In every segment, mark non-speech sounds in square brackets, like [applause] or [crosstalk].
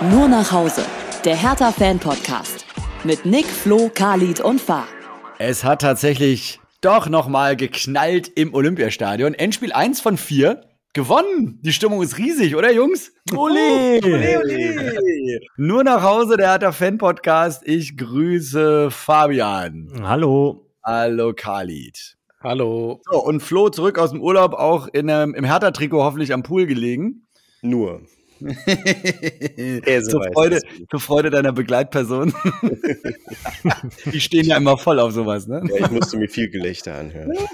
Nur nach Hause. Der Hertha-Fan-Podcast. Mit Nick, Flo, Khalid und Fahr. Es hat tatsächlich doch nochmal geknallt im Olympiastadion. Endspiel 1 von 4. Gewonnen! Die Stimmung ist riesig, oder Jungs? Ole! ole, ole. Nur nach Hause, der Hertha Fan Podcast. Ich grüße Fabian. Hallo. Hallo Khalid. Hallo. So, und Flo zurück aus dem Urlaub, auch in einem, im Hertha-Trikot hoffentlich am Pool gelegen. Nur. [laughs] zur, Freude, zur Freude deiner Begleitperson. [laughs] Die stehen ja immer voll auf sowas, ne? Ja, ich musste mir viel Gelächter anhören. [laughs]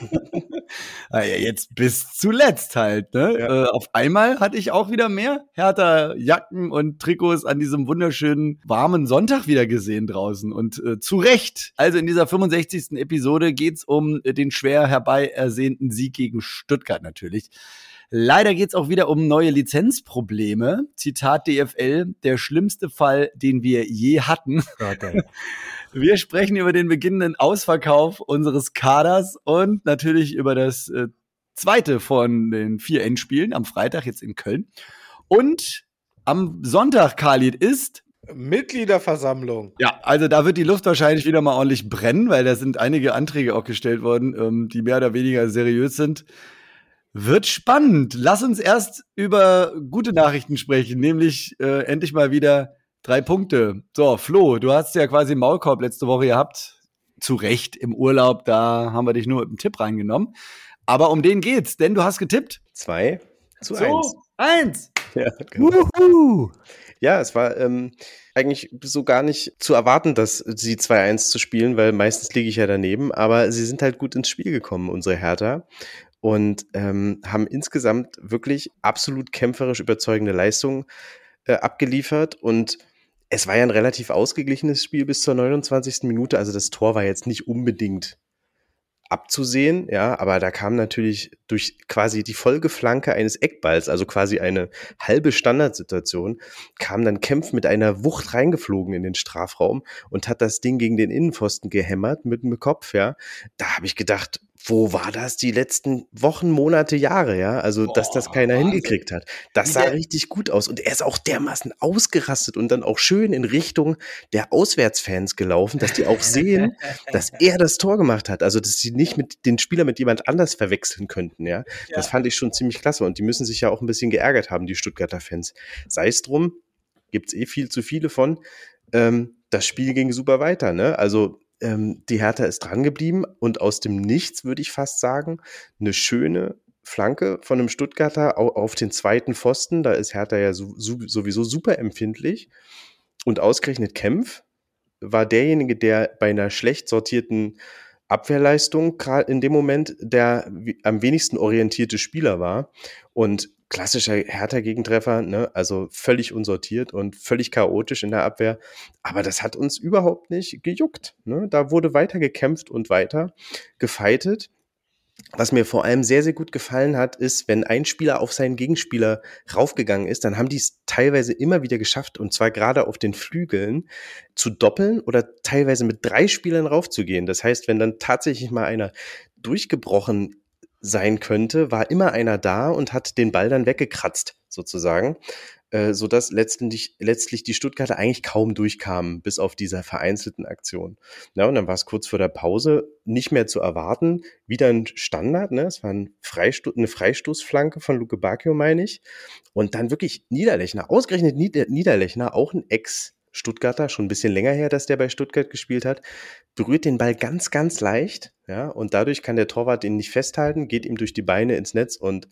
Ah ja, jetzt bis zuletzt halt, ne? Ja. Äh, auf einmal hatte ich auch wieder mehr härter Jacken und Trikots an diesem wunderschönen warmen Sonntag wieder gesehen draußen. Und äh, zu Recht. Also in dieser 65. Episode geht's um den schwer herbei ersehnten Sieg gegen Stuttgart natürlich. Leider geht es auch wieder um neue Lizenzprobleme. Zitat DFL, der schlimmste Fall, den wir je hatten. Okay. [laughs] Wir sprechen über den beginnenden Ausverkauf unseres Kaders und natürlich über das äh, zweite von den vier Endspielen am Freitag jetzt in Köln. Und am Sonntag, Khalid, ist Mitgliederversammlung. Ja, also da wird die Luft wahrscheinlich wieder mal ordentlich brennen, weil da sind einige Anträge auch gestellt worden, ähm, die mehr oder weniger seriös sind. Wird spannend. Lass uns erst über gute Nachrichten sprechen, nämlich äh, endlich mal wieder drei Punkte. So, Flo, du hast ja quasi Maulkorb letzte Woche gehabt. Zu Recht im Urlaub, da haben wir dich nur mit einem Tipp reingenommen. Aber um den geht's, denn du hast getippt. Zwei zu so, eins. Eins. Ja, genau. ja, es war ähm, eigentlich so gar nicht zu erwarten, dass sie 2-1 zu spielen, weil meistens liege ich ja daneben. Aber sie sind halt gut ins Spiel gekommen, unsere Hertha und ähm, haben insgesamt wirklich absolut kämpferisch überzeugende Leistungen äh, abgeliefert und es war ja ein relativ ausgeglichenes Spiel bis zur 29. Minute. Also das Tor war jetzt nicht unbedingt abzusehen, ja, aber da kam natürlich durch quasi die Folgeflanke eines Eckballs, also quasi eine halbe Standardsituation, kam dann Kempf mit einer Wucht reingeflogen in den Strafraum und hat das Ding gegen den Innenpfosten gehämmert mit dem Kopf, ja. Da habe ich gedacht, wo war das die letzten Wochen, Monate, Jahre, ja? Also, Boah, dass das keiner Wahnsinn. hingekriegt hat. Das sah richtig gut aus. Und er ist auch dermaßen ausgerastet und dann auch schön in Richtung der Auswärtsfans gelaufen, dass die auch sehen, dass [laughs] er das Tor gemacht hat. Also, dass sie nicht mit den Spieler mit jemand anders verwechseln könnten, ja? ja. Das fand ich schon ziemlich klasse. Und die müssen sich ja auch ein bisschen geärgert haben, die Stuttgarter Fans. Sei es drum, gibt's eh viel zu viele von. Ähm, das Spiel ging super weiter, ne? Also, ähm, die Hertha ist dran geblieben und aus dem Nichts, würde ich fast sagen, eine schöne Flanke von einem Stuttgarter auf den zweiten Pfosten. Da ist Hertha ja sowieso super empfindlich. Und ausgerechnet Kempf war derjenige, der bei einer schlecht sortierten Abwehrleistung gerade in dem Moment der am wenigsten orientierte Spieler war. Und klassischer Hertha-Gegentreffer, ne? also völlig unsortiert und völlig chaotisch in der Abwehr. Aber das hat uns überhaupt nicht gejuckt. Ne? Da wurde weiter gekämpft und weiter gefeitet. Was mir vor allem sehr, sehr gut gefallen hat, ist, wenn ein Spieler auf seinen Gegenspieler raufgegangen ist, dann haben die es teilweise immer wieder geschafft, und zwar gerade auf den Flügeln, zu doppeln oder teilweise mit drei Spielern raufzugehen. Das heißt, wenn dann tatsächlich mal einer durchgebrochen sein könnte, war immer einer da und hat den Ball dann weggekratzt, sozusagen, äh, sodass letztendlich, letztlich die Stuttgarter eigentlich kaum durchkamen, bis auf dieser vereinzelten Aktion. Ja, und dann war es kurz vor der Pause nicht mehr zu erwarten. Wieder ein Standard, ne? Es war ein Freisto eine Freistoßflanke von Luke Bacchio, meine ich. Und dann wirklich Niederlechner, ausgerechnet Nieder Niederlechner, auch ein Ex- Stuttgarter, schon ein bisschen länger her, dass der bei Stuttgart gespielt hat, berührt den Ball ganz, ganz leicht, ja, und dadurch kann der Torwart ihn nicht festhalten, geht ihm durch die Beine ins Netz und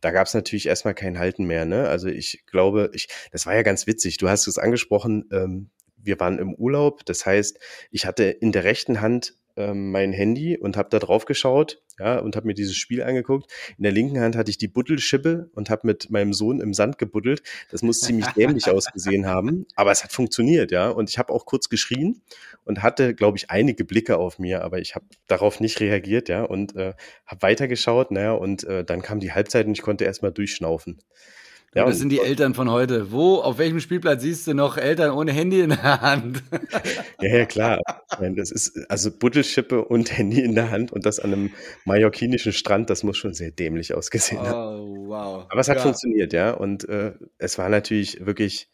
da gab es natürlich erstmal kein Halten mehr, ne? Also ich glaube, ich, das war ja ganz witzig. Du hast es angesprochen, ähm, wir waren im Urlaub, das heißt, ich hatte in der rechten Hand ähm, mein Handy und habe da drauf geschaut, ja, und habe mir dieses Spiel angeguckt. In der linken Hand hatte ich die Buddelschippe und habe mit meinem Sohn im Sand gebuddelt. Das muss ziemlich [laughs] dämlich ausgesehen haben, aber es hat funktioniert, ja. Und ich habe auch kurz geschrien und hatte, glaube ich, einige Blicke auf mir, aber ich habe darauf nicht reagiert, ja, und äh, habe weitergeschaut, naja, und äh, dann kam die Halbzeit und ich konnte erstmal durchschnaufen. Ja, das sind die Eltern von heute. Wo, auf welchem Spielplatz siehst du noch Eltern ohne Handy in der Hand? [laughs] Ja, ja, klar. Das ist also Buddelschippe und Handy in der Hand und das an einem mallorquinischen Strand, das muss schon sehr dämlich ausgesehen haben. Oh, wow. Aber es hat ja. funktioniert, ja. Und äh, es war natürlich wirklich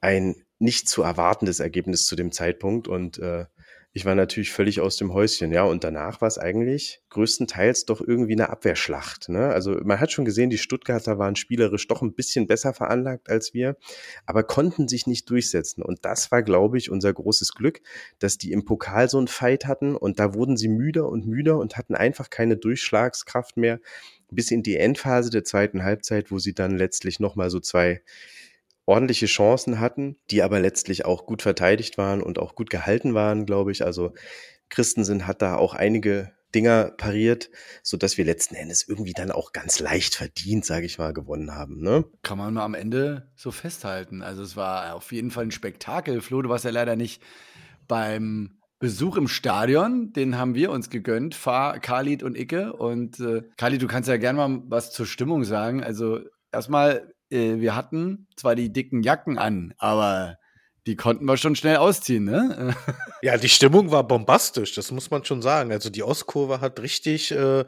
ein nicht zu erwartendes Ergebnis zu dem Zeitpunkt und äh, ich war natürlich völlig aus dem Häuschen, ja. Und danach war es eigentlich größtenteils doch irgendwie eine Abwehrschlacht. Ne? Also man hat schon gesehen, die Stuttgarter waren spielerisch doch ein bisschen besser veranlagt als wir, aber konnten sich nicht durchsetzen. Und das war, glaube ich, unser großes Glück, dass die im Pokal so einen Fight hatten und da wurden sie müder und müder und hatten einfach keine Durchschlagskraft mehr bis in die Endphase der zweiten Halbzeit, wo sie dann letztlich nochmal so zwei ordentliche Chancen hatten, die aber letztlich auch gut verteidigt waren und auch gut gehalten waren, glaube ich. Also Christensen hat da auch einige Dinger pariert, so dass wir letzten Endes irgendwie dann auch ganz leicht verdient, sage ich mal, gewonnen haben. Ne? Kann man mal am Ende so festhalten. Also es war auf jeden Fall ein Spektakel. Flo, du warst ja leider nicht beim Besuch im Stadion, den haben wir uns gegönnt, Fahr, Khalid und Icke. Und äh, Khalid, du kannst ja gerne mal was zur Stimmung sagen. Also erstmal äh, wir hatten zwar die dicken Jacken an, aber die konnten wir schon schnell ausziehen, ne? [laughs] ja, die Stimmung war bombastisch, das muss man schon sagen. Also die Ostkurve hat richtig äh,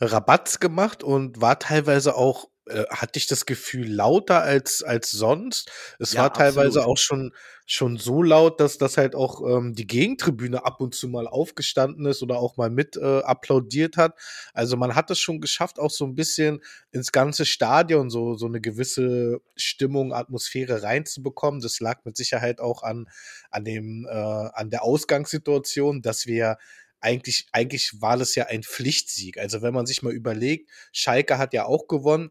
Rabatz gemacht und war teilweise auch äh, hatte ich das Gefühl lauter als als sonst. Es ja, war teilweise absolut. auch schon schon so laut, dass das halt auch ähm, die Gegentribüne ab und zu mal aufgestanden ist oder auch mal mit äh, applaudiert hat. Also man hat es schon geschafft, auch so ein bisschen ins ganze Stadion so so eine gewisse Stimmung, Atmosphäre reinzubekommen. Das lag mit Sicherheit auch an an dem äh, an der Ausgangssituation, dass wir eigentlich, eigentlich war das ja ein Pflichtsieg. Also wenn man sich mal überlegt, Schalke hat ja auch gewonnen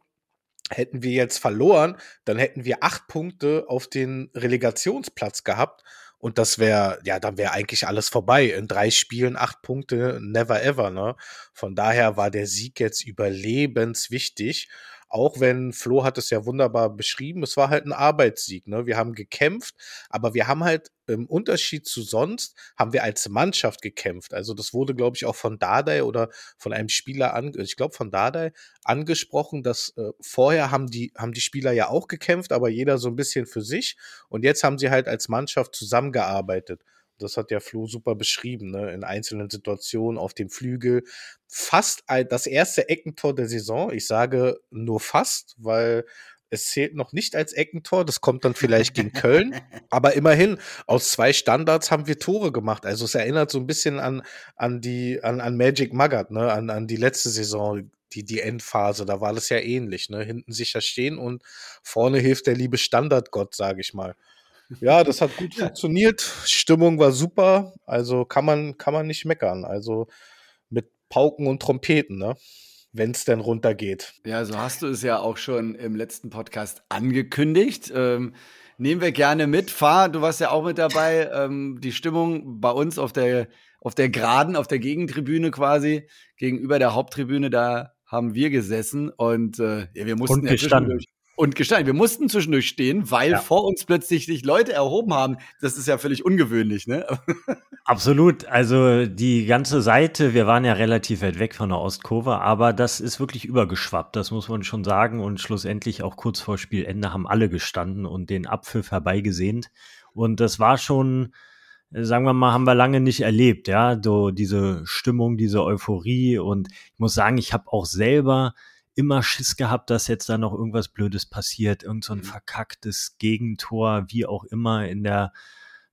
hätten wir jetzt verloren, dann hätten wir acht Punkte auf den Relegationsplatz gehabt. Und das wäre, ja, dann wäre eigentlich alles vorbei. In drei Spielen acht Punkte, never ever, ne? Von daher war der Sieg jetzt überlebenswichtig. Auch wenn Flo hat es ja wunderbar beschrieben, es war halt ein Arbeitssieg. Ne? Wir haben gekämpft, aber wir haben halt im Unterschied zu sonst, haben wir als Mannschaft gekämpft. Also das wurde, glaube ich, auch von Dardai oder von einem Spieler, an, ich glaube von Dardai, angesprochen, dass äh, vorher haben die, haben die Spieler ja auch gekämpft, aber jeder so ein bisschen für sich. Und jetzt haben sie halt als Mannschaft zusammengearbeitet das hat ja Flo super beschrieben, ne? in einzelnen Situationen auf dem Flügel. Fast das erste Eckentor der Saison. Ich sage nur fast, weil es zählt noch nicht als Eckentor. Das kommt dann vielleicht gegen Köln. Aber immerhin, aus zwei Standards haben wir Tore gemacht. Also es erinnert so ein bisschen an, an die, an, an Magic Magath, ne? an, an die letzte Saison, die, die Endphase. Da war das ja ähnlich. Ne? Hinten sicher stehen und vorne hilft der liebe Standardgott, sage ich mal. Ja, das hat gut funktioniert. Stimmung war super. Also kann man, kann man nicht meckern. Also mit Pauken und Trompeten, ne? Wenn es denn runtergeht. Ja, so hast du es ja auch schon im letzten Podcast angekündigt. Ähm, nehmen wir gerne mit. Fahr, du warst ja auch mit dabei. Ähm, die Stimmung bei uns auf der, auf der Geraden, auf der Gegentribüne quasi, gegenüber der Haupttribüne, da haben wir gesessen und äh, ja, wir mussten und gestanden. Und gestanden. Wir mussten zwischendurch stehen, weil ja. vor uns plötzlich sich Leute erhoben haben. Das ist ja völlig ungewöhnlich, ne? [laughs] Absolut. Also die ganze Seite, wir waren ja relativ weit weg von der Ostkurve, aber das ist wirklich übergeschwappt, das muss man schon sagen. Und schlussendlich auch kurz vor Spielende haben alle gestanden und den Abpfiff herbeigesehnt. Und das war schon, sagen wir mal, haben wir lange nicht erlebt, ja, so diese Stimmung, diese Euphorie. Und ich muss sagen, ich habe auch selber immer Schiss gehabt, dass jetzt da noch irgendwas Blödes passiert, irgend so ein mhm. verkacktes Gegentor, wie auch immer in der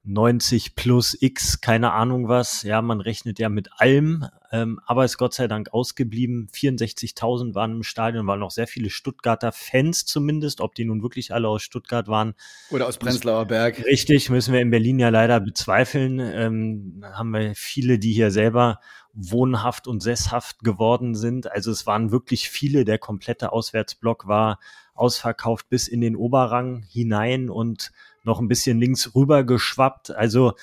90 plus X, keine Ahnung was. Ja, man rechnet ja mit allem, ähm, aber ist Gott sei Dank ausgeblieben. 64.000 waren im Stadion, waren noch sehr viele Stuttgarter Fans zumindest. Ob die nun wirklich alle aus Stuttgart waren. Oder aus Prenzlauer Berg. Richtig, müssen wir in Berlin ja leider bezweifeln. Ähm, haben wir viele, die hier selber wohnhaft und sesshaft geworden sind. Also es waren wirklich viele, der komplette Auswärtsblock war ausverkauft bis in den Oberrang hinein und noch ein bisschen links rüber geschwappt. Also,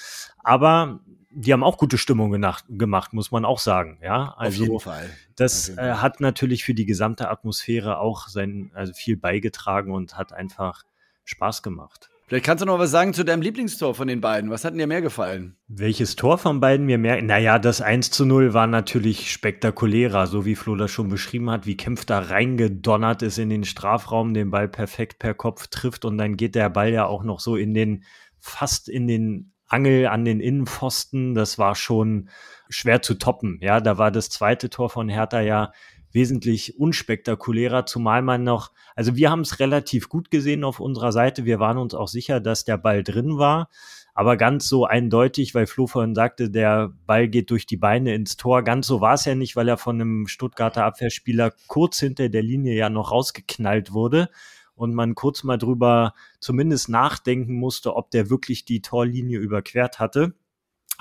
aber die haben auch gute Stimmung gemacht, gemacht muss man auch sagen. Ja, also Auf jeden Fall. das äh, hat natürlich für die gesamte Atmosphäre auch sein, also viel beigetragen und hat einfach Spaß gemacht. Vielleicht kannst du noch was sagen zu deinem Lieblingstor von den beiden. Was hat dir mehr gefallen? Welches Tor von beiden mir mehr? Naja, das 1 zu 0 war natürlich spektakulärer, so wie Flo das schon beschrieben hat, wie Kempf da reingedonnert ist in den Strafraum, den Ball perfekt per Kopf trifft und dann geht der Ball ja auch noch so in den, fast in den Angel an den Innenpfosten. Das war schon schwer zu toppen. Ja, da war das zweite Tor von Hertha ja wesentlich unspektakulärer, zumal man noch, also wir haben es relativ gut gesehen auf unserer Seite. Wir waren uns auch sicher, dass der Ball drin war. Aber ganz so eindeutig, weil Flo vorhin sagte, der Ball geht durch die Beine ins Tor. Ganz so war es ja nicht, weil er von einem Stuttgarter Abwehrspieler kurz hinter der Linie ja noch rausgeknallt wurde und man kurz mal drüber zumindest nachdenken musste, ob der wirklich die Torlinie überquert hatte.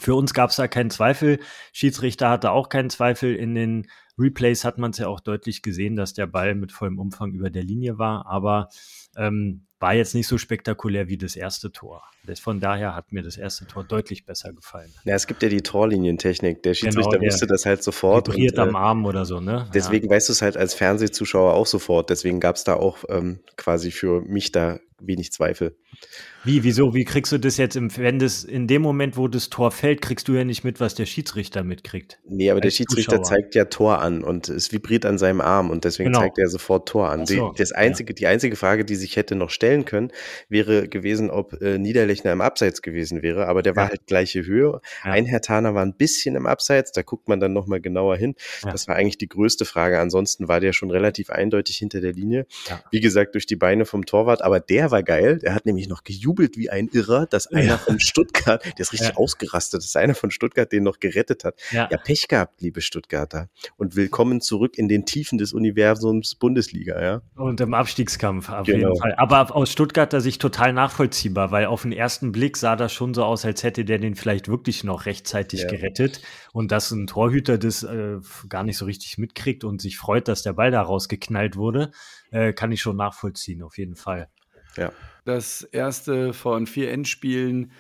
Für uns gab es da keinen Zweifel. Schiedsrichter hatte auch keinen Zweifel. In den Replays hat man es ja auch deutlich gesehen, dass der Ball mit vollem Umfang über der Linie war. Aber ähm, war jetzt nicht so spektakulär wie das erste Tor. Von daher hat mir das erste Tor deutlich besser gefallen. Ja, es gibt ja die Torlinientechnik. Der Schiedsrichter genau, der wusste das halt sofort. Vibriert am äh, Arm oder so, ne? Deswegen ja. weißt du es halt als Fernsehzuschauer auch sofort. Deswegen gab es da auch ähm, quasi für mich da wenig Zweifel. Wie, wieso, wie kriegst du das jetzt, im, wenn das in dem Moment, wo das Tor fällt, kriegst du ja nicht mit, was der Schiedsrichter mitkriegt? Nee, aber der Schiedsrichter Zuschauer. zeigt ja Tor an und es vibriert an seinem Arm und deswegen genau. zeigt er sofort Tor an. So, die, das einzige, ja. Die einzige Frage, die sich hätte noch stellen können, wäre gewesen, ob äh, Niederlechner im Abseits gewesen wäre, aber der ja. war halt gleiche Höhe. Ja. Ein Herr Taner war ein bisschen im Abseits, da guckt man dann nochmal genauer hin. Das war eigentlich die größte Frage. Ansonsten war der schon relativ eindeutig hinter der Linie. Wie gesagt, durch die Beine vom Torwart, aber der war geil. Der hat nämlich noch gejubelt wie ein Irrer, dass einer von Stuttgart, der ist [laughs] richtig ausgerastet, dass einer von Stuttgart den noch gerettet hat. Ja. Pech gehabt, liebe Stuttgarter. Und willkommen zurück in den Tiefen des Universums Bundesliga, ja. Und im Abstiegskampf auf genau. jeden Fall. Aber aus Stuttgarter Sicht total nachvollziehbar, weil auf den ersten Blick sah das schon so aus, als hätte der den vielleicht wirklich noch rechtzeitig ja. gerettet. Und dass ein Torhüter das äh, gar nicht so richtig mitkriegt und sich freut, dass der Ball da rausgeknallt wurde, äh, kann ich schon nachvollziehen, auf jeden Fall. Ja. Das erste von vier Endspielen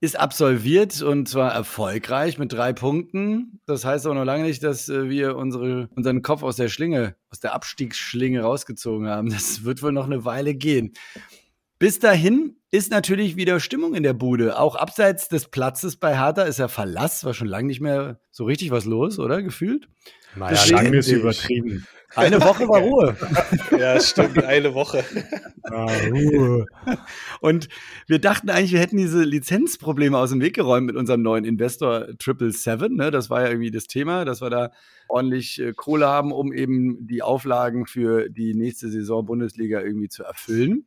ist absolviert und zwar erfolgreich mit drei Punkten. Das heißt aber noch lange nicht, dass äh, wir unsere, unseren Kopf aus der Schlinge, aus der Abstiegsschlinge rausgezogen haben. Das wird wohl noch eine Weile gehen. Bis dahin ist natürlich wieder Stimmung in der Bude. Auch abseits des Platzes bei Hertha ist ja Verlass, war schon lange nicht mehr so richtig was los, oder? Gefühlt? Naja, lange ist übertrieben. Eine Woche war Ruhe. [laughs] ja, stimmt, eine Woche. Ah, Ruhe. Und wir dachten eigentlich, wir hätten diese Lizenzprobleme aus dem Weg geräumt mit unserem neuen Investor Triple Seven. Ne? Das war ja irgendwie das Thema, dass wir da ordentlich äh, Kohle haben, um eben die Auflagen für die nächste Saison Bundesliga irgendwie zu erfüllen.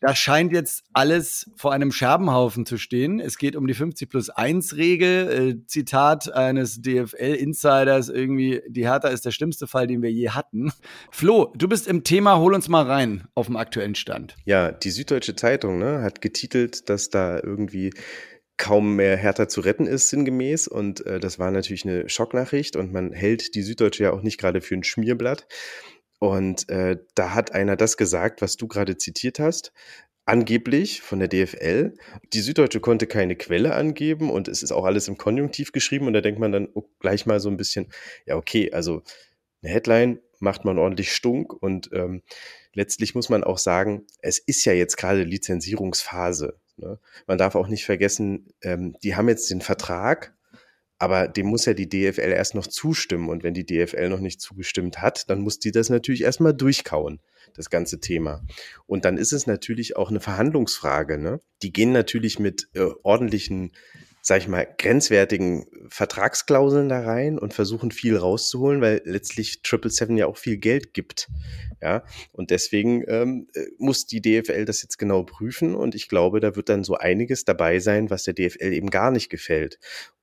Da scheint jetzt alles vor einem Scherbenhaufen zu stehen. Es geht um die 50 plus 1 Regel. Äh, Zitat eines DFL-Insiders irgendwie, die Hertha ist der schlimmste Fall, den wir je hatten. Flo, du bist im Thema, hol uns mal rein auf dem aktuellen Stand. Ja, die Süddeutsche Zeitung ne, hat getitelt, dass da irgendwie kaum mehr Hertha zu retten ist, sinngemäß. Und äh, das war natürlich eine Schocknachricht und man hält die Süddeutsche ja auch nicht gerade für ein Schmierblatt. Und äh, da hat einer das gesagt, was du gerade zitiert hast. Angeblich von der DFL. Die Süddeutsche konnte keine Quelle angeben und es ist auch alles im Konjunktiv geschrieben. Und da denkt man dann oh, gleich mal so ein bisschen, ja, okay, also eine Headline macht man ordentlich stunk und ähm, letztlich muss man auch sagen, es ist ja jetzt gerade Lizenzierungsphase. Ne? Man darf auch nicht vergessen, ähm, die haben jetzt den Vertrag aber dem muss ja die DFL erst noch zustimmen. Und wenn die DFL noch nicht zugestimmt hat, dann muss die das natürlich erstmal durchkauen, das ganze Thema. Und dann ist es natürlich auch eine Verhandlungsfrage. Ne? Die gehen natürlich mit äh, ordentlichen sag ich mal, grenzwertigen Vertragsklauseln da rein und versuchen viel rauszuholen, weil letztlich Triple Seven ja auch viel Geld gibt. Ja, und deswegen ähm, äh, muss die DFL das jetzt genau prüfen und ich glaube, da wird dann so einiges dabei sein, was der DFL eben gar nicht gefällt.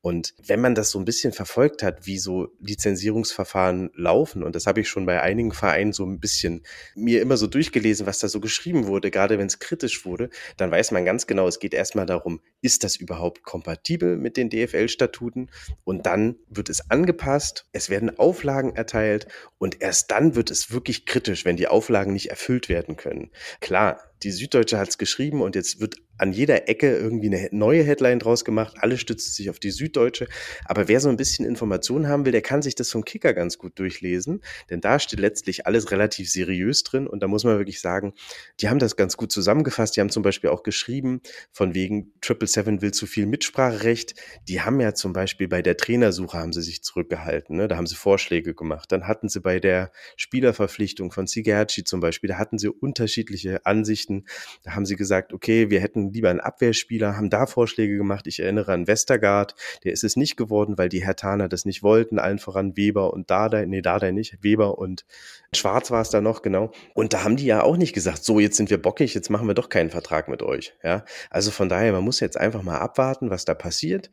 Und wenn man das so ein bisschen verfolgt hat, wie so Lizenzierungsverfahren laufen, und das habe ich schon bei einigen Vereinen so ein bisschen mir immer so durchgelesen, was da so geschrieben wurde, gerade wenn es kritisch wurde, dann weiß man ganz genau, es geht erstmal darum, ist das überhaupt kompatibel mit den DFL-Statuten? Und dann wird es angepasst, es werden Auflagen erteilt und erst dann wird es wirklich kritisch, wenn die Auflagen nicht erfüllt werden können. Klar, die Süddeutsche hat es geschrieben und jetzt wird an jeder Ecke irgendwie eine neue Headline draus gemacht. Alle stützen sich auf die Süddeutsche. Aber wer so ein bisschen Informationen haben will, der kann sich das vom Kicker ganz gut durchlesen. Denn da steht letztlich alles relativ seriös drin. Und da muss man wirklich sagen, die haben das ganz gut zusammengefasst. Die haben zum Beispiel auch geschrieben, von wegen Triple Seven will zu viel Mitspracherecht. Die haben ja zum Beispiel bei der Trainersuche haben sie sich zurückgehalten. Ne? Da haben sie Vorschläge gemacht. Dann hatten sie bei der Spielerverpflichtung von Sigerci zum Beispiel, da hatten sie unterschiedliche Ansichten Geschichten. Da haben sie gesagt, okay, wir hätten lieber einen Abwehrspieler, haben da Vorschläge gemacht. Ich erinnere an Westergaard, der ist es nicht geworden, weil die Hertaner das nicht wollten, allen voran Weber und Dardai, nee, Dardai nicht, Weber und Schwarz war es da noch, genau. Und da haben die ja auch nicht gesagt, so, jetzt sind wir bockig, jetzt machen wir doch keinen Vertrag mit euch. Ja, also von daher, man muss jetzt einfach mal abwarten, was da passiert.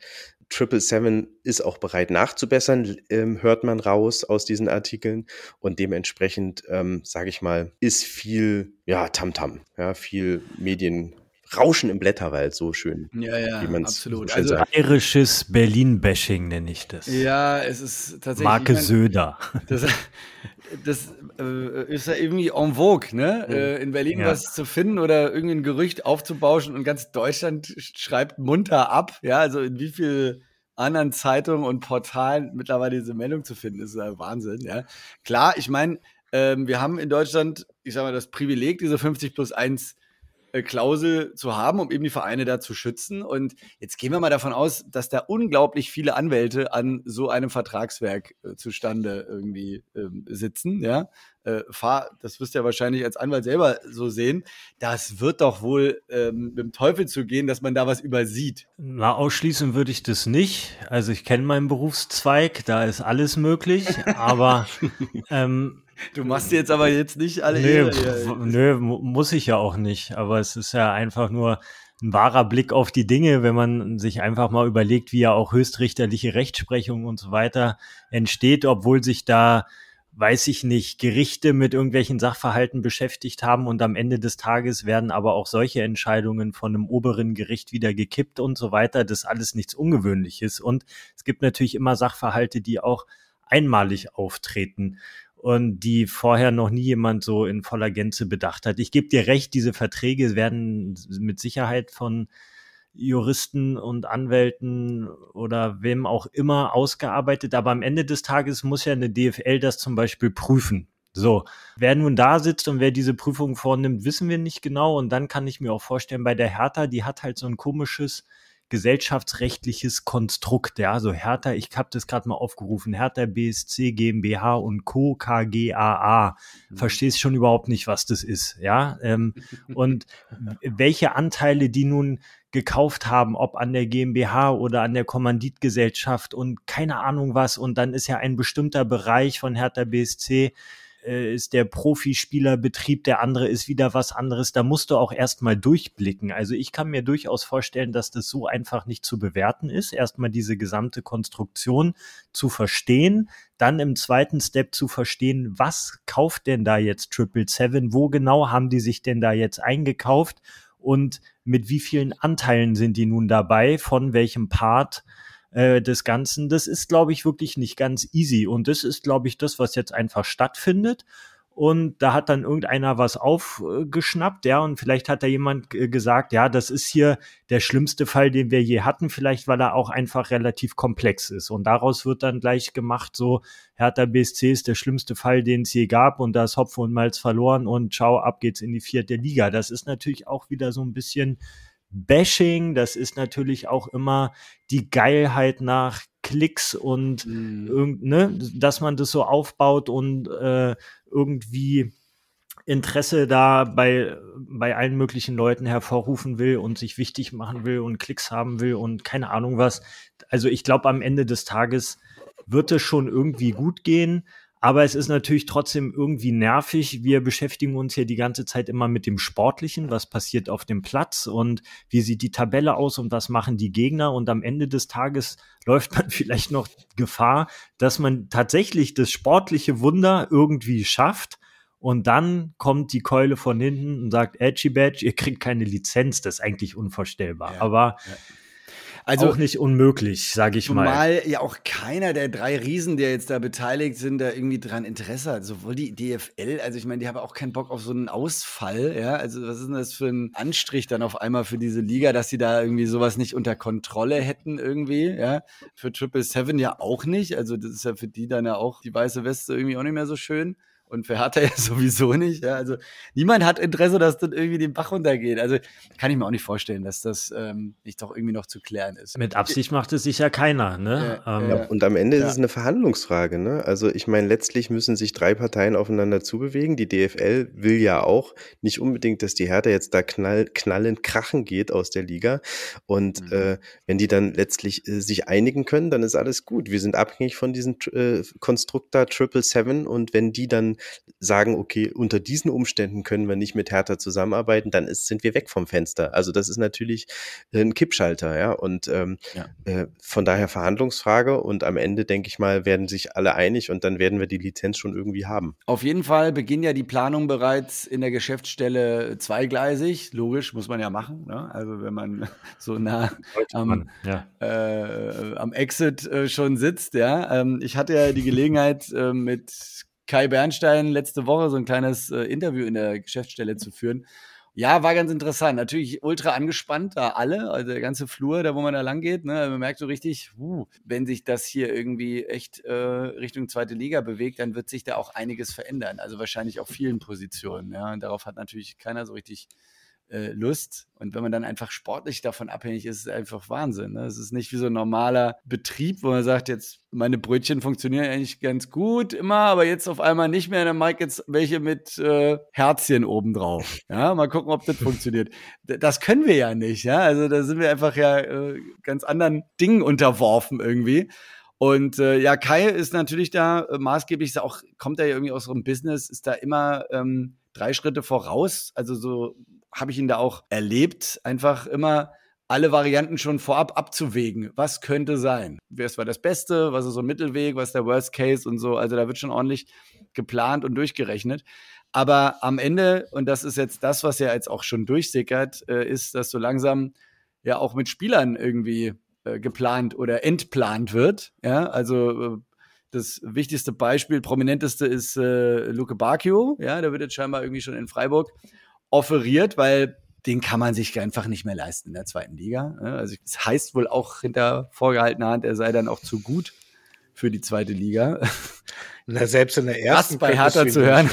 Triple Seven ist auch bereit nachzubessern, ähm, hört man raus aus diesen Artikeln. Und dementsprechend, ähm, sage ich mal, ist viel, ja, Tamtam, -Tam, ja, viel Medien. Rauschen im Blätterwald, so schön. Ja, ja, absolut. So also bayerisches Berlin-Bashing nenne ich das. Ja, es ist tatsächlich. Marke ich mein, Söder. Das, das äh, ist ja irgendwie en vogue, ne? Mhm. Äh, in Berlin ja. was zu finden oder irgendein Gerücht aufzubauschen und ganz Deutschland schreibt munter ab. Ja, also in wie viel anderen Zeitungen und Portalen mittlerweile diese Meldung zu finden, ist ja Wahnsinn, ja. Klar, ich meine, ähm, wir haben in Deutschland, ich sag mal, das Privileg, diese 50 plus 1 äh, Klausel zu haben, um eben die Vereine da zu schützen. Und jetzt gehen wir mal davon aus, dass da unglaublich viele Anwälte an so einem Vertragswerk äh, zustande irgendwie ähm, sitzen. Ja, äh, fahr, das wirst du ja wahrscheinlich als Anwalt selber so sehen. Das wird doch wohl ähm, mit dem Teufel zu gehen, dass man da was übersieht. Na, ausschließen würde ich das nicht. Also ich kenne meinen Berufszweig, da ist alles möglich, [laughs] aber ähm, Du machst jetzt aber jetzt nicht alle nee. Nö, muss ich ja auch nicht. Aber es ist ja einfach nur ein wahrer Blick auf die Dinge, wenn man sich einfach mal überlegt, wie ja auch höchstrichterliche Rechtsprechung und so weiter entsteht, obwohl sich da, weiß ich nicht, Gerichte mit irgendwelchen Sachverhalten beschäftigt haben und am Ende des Tages werden aber auch solche Entscheidungen von einem oberen Gericht wieder gekippt und so weiter. Das ist alles nichts Ungewöhnliches. Und es gibt natürlich immer Sachverhalte, die auch einmalig auftreten und die vorher noch nie jemand so in voller Gänze bedacht hat. Ich gebe dir recht, diese Verträge werden mit Sicherheit von Juristen und Anwälten oder wem auch immer ausgearbeitet, aber am Ende des Tages muss ja eine DFL das zum Beispiel prüfen. So, wer nun da sitzt und wer diese Prüfung vornimmt, wissen wir nicht genau. Und dann kann ich mir auch vorstellen, bei der Hertha, die hat halt so ein komisches gesellschaftsrechtliches Konstrukt. Ja, so Hertha, ich habe das gerade mal aufgerufen, Hertha BSC GmbH und Co. KGAA. Mhm. Verstehst schon überhaupt nicht, was das ist. Ja, ähm, und welche Anteile die nun gekauft haben, ob an der GmbH oder an der Kommanditgesellschaft und keine Ahnung was. Und dann ist ja ein bestimmter Bereich von Hertha BSC äh, ist der Profispielerbetrieb, der andere ist wieder was anderes. Da musst du auch erstmal durchblicken. Also ich kann mir durchaus vorstellen, dass das so einfach nicht zu bewerten ist. Erstmal diese gesamte Konstruktion zu verstehen, dann im zweiten Step zu verstehen, was kauft denn da jetzt Triple Seven? Wo genau haben die sich denn da jetzt eingekauft? Und mit wie vielen Anteilen sind die nun dabei? Von welchem Part? äh, des Ganzen. Das ist, glaube ich, wirklich nicht ganz easy. Und das ist, glaube ich, das, was jetzt einfach stattfindet. Und da hat dann irgendeiner was aufgeschnappt, ja, und vielleicht hat da jemand gesagt, ja, das ist hier der schlimmste Fall, den wir je hatten, vielleicht weil er auch einfach relativ komplex ist. Und daraus wird dann gleich gemacht, so, Hertha BSC ist der schlimmste Fall, den es je gab, und da ist Hopfen und Malz verloren und ciao, ab geht's in die vierte Liga. Das ist natürlich auch wieder so ein bisschen Bashing, das ist natürlich auch immer die Geilheit nach Klicks und mhm. ne, dass man das so aufbaut und äh, irgendwie Interesse da bei, bei allen möglichen Leuten hervorrufen will und sich wichtig machen will und Klicks haben will und keine Ahnung was. Also ich glaube, am Ende des Tages wird es schon irgendwie gut gehen. Aber es ist natürlich trotzdem irgendwie nervig. Wir beschäftigen uns hier die ganze Zeit immer mit dem Sportlichen, was passiert auf dem Platz und wie sieht die Tabelle aus und was machen die Gegner. Und am Ende des Tages läuft man [laughs] vielleicht noch Gefahr, dass man tatsächlich das sportliche Wunder irgendwie schafft. Und dann kommt die Keule von hinten und sagt, Edgy Badge, ihr kriegt keine Lizenz. Das ist eigentlich unvorstellbar. Ja, Aber ja. Also auch nicht unmöglich, sage ich mal. Mal ja auch keiner der drei Riesen, der jetzt da beteiligt sind, da irgendwie dran Interesse hat. Sowohl die DFL, also ich meine, die haben auch keinen Bock auf so einen Ausfall, ja. Also was ist denn das für ein Anstrich dann auf einmal für diese Liga, dass sie da irgendwie sowas nicht unter Kontrolle hätten irgendwie, ja. Für Triple Seven ja auch nicht. Also das ist ja für die dann ja auch die weiße Weste irgendwie auch nicht mehr so schön und für Hertha ja [laughs] sowieso nicht. Ja? Also niemand hat Interesse, dass das irgendwie den Bach runtergeht. Also kann ich mir auch nicht vorstellen, dass das ähm, nicht doch irgendwie noch zu klären ist. Mit Absicht macht es sicher keiner. Ne? Ja, ähm, ja. Und am Ende ist es eine Verhandlungsfrage. Ne? Also ich meine, letztlich müssen sich drei Parteien aufeinander zubewegen. Die DFL will ja auch nicht unbedingt, dass die Hertha jetzt da knall, knallend krachen geht aus der Liga. Und mhm. äh, wenn die dann letztlich äh, sich einigen können, dann ist alles gut. Wir sind abhängig von diesem äh, Konstrukt da Triple Seven und wenn die dann sagen, okay, unter diesen Umständen können wir nicht mit Hertha zusammenarbeiten, dann ist, sind wir weg vom Fenster. Also das ist natürlich ein Kippschalter, ja. Und ähm, ja. Äh, von daher Verhandlungsfrage und am Ende, denke ich mal, werden sich alle einig und dann werden wir die Lizenz schon irgendwie haben. Auf jeden Fall beginnen ja die Planungen bereits in der Geschäftsstelle zweigleisig. Logisch, muss man ja machen. Ne? Also wenn man [laughs] so nah am, ja. äh, am Exit äh, schon sitzt, ja. Ähm, ich hatte ja die Gelegenheit äh, mit Kai Bernstein letzte Woche so ein kleines äh, Interview in der Geschäftsstelle zu führen. Ja, war ganz interessant. Natürlich ultra angespannt, da alle, also der ganze Flur, da wo man da lang geht. Ne? Man merkt so richtig, uh, wenn sich das hier irgendwie echt äh, Richtung zweite Liga bewegt, dann wird sich da auch einiges verändern. Also wahrscheinlich auf vielen Positionen. Ja? Und darauf hat natürlich keiner so richtig äh, Lust. Und wenn man dann einfach sportlich davon abhängig ist, ist es einfach Wahnsinn. Ne? Es ist nicht wie so ein normaler Betrieb, wo man sagt, jetzt meine Brötchen funktionieren eigentlich ganz gut immer, aber jetzt auf einmal nicht mehr. Dann mag ich jetzt welche mit äh, Herzchen obendrauf. [laughs] Ja, mal gucken, ob das funktioniert. Das können wir ja nicht. Ja, also da sind wir einfach ja äh, ganz anderen Dingen unterworfen irgendwie. Und äh, ja, Kai ist natürlich da äh, maßgeblich, ist auch, kommt er ja irgendwie aus so einem Business, ist da immer ähm, drei Schritte voraus. Also so habe ich ihn da auch erlebt, einfach immer alle Varianten schon vorab abzuwägen. Was könnte sein? Was war das Beste? Was ist so ein Mittelweg? Was ist der Worst Case und so? Also da wird schon ordentlich geplant und durchgerechnet. Aber am Ende, und das ist jetzt das, was ja jetzt auch schon durchsickert, äh, ist, dass so langsam ja auch mit Spielern irgendwie äh, geplant oder entplant wird. Ja, also äh, das wichtigste Beispiel, prominenteste ist äh, Luke Bacchio. Ja, der wird jetzt scheinbar irgendwie schon in Freiburg offeriert, weil den kann man sich einfach nicht mehr leisten in der zweiten Liga. Also es heißt wohl auch hinter vorgehaltener Hand, er sei dann auch zu gut für die zweite Liga. Na, selbst in der ersten. Was bei Hertha zu hören.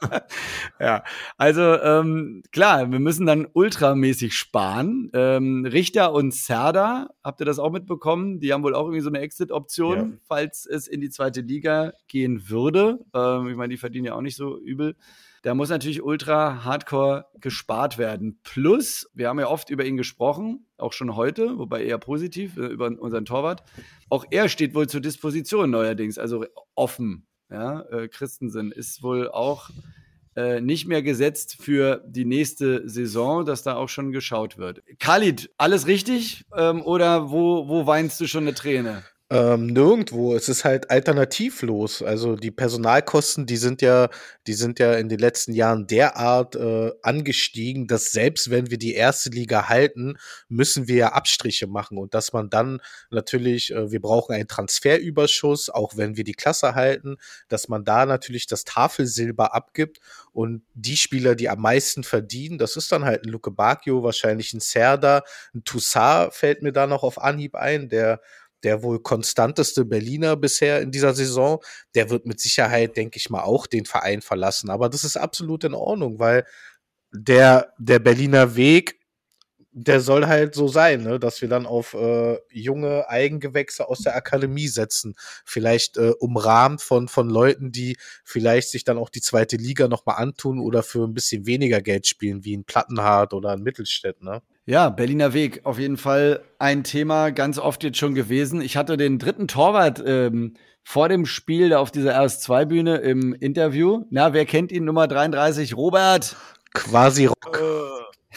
[laughs] ja, also ähm, klar, wir müssen dann ultramäßig sparen. Ähm, Richter und Serda, habt ihr das auch mitbekommen? Die haben wohl auch irgendwie so eine Exit-Option, ja. falls es in die zweite Liga gehen würde. Ähm, ich meine, die verdienen ja auch nicht so übel. Da muss natürlich ultra hardcore gespart werden. Plus, wir haben ja oft über ihn gesprochen, auch schon heute, wobei eher positiv, äh, über unseren Torwart. Auch er steht wohl zur Disposition neuerdings, also offen. Ja, äh, Christensen ist wohl auch äh, nicht mehr gesetzt für die nächste Saison, dass da auch schon geschaut wird. Khalid, alles richtig ähm, oder wo, wo weinst du schon eine Träne? Ähm, nirgendwo. Es ist halt alternativlos. Also die Personalkosten, die sind ja, die sind ja in den letzten Jahren derart äh, angestiegen, dass selbst wenn wir die erste Liga halten, müssen wir ja Abstriche machen und dass man dann natürlich, äh, wir brauchen einen Transferüberschuss, auch wenn wir die Klasse halten, dass man da natürlich das Tafelsilber abgibt und die Spieler, die am meisten verdienen, das ist dann halt ein Luke Bacchio, wahrscheinlich ein Serda, ein Toussaint fällt mir da noch auf Anhieb ein, der der wohl konstanteste Berliner bisher in dieser Saison, der wird mit Sicherheit, denke ich mal, auch den Verein verlassen. Aber das ist absolut in Ordnung, weil der, der Berliner Weg, der soll halt so sein, ne? dass wir dann auf äh, junge Eigengewächse aus der Akademie setzen. Vielleicht äh, umrahmt von, von Leuten, die vielleicht sich dann auch die zweite Liga nochmal antun oder für ein bisschen weniger Geld spielen, wie ein Plattenhardt oder ein Mittelstädt. Ne? Ja, Berliner Weg, auf jeden Fall ein Thema, ganz oft jetzt schon gewesen. Ich hatte den dritten Torwart ähm, vor dem Spiel auf dieser RS2-Bühne im Interview. Na, wer kennt ihn? Nummer 33, Robert. Quasi Rock.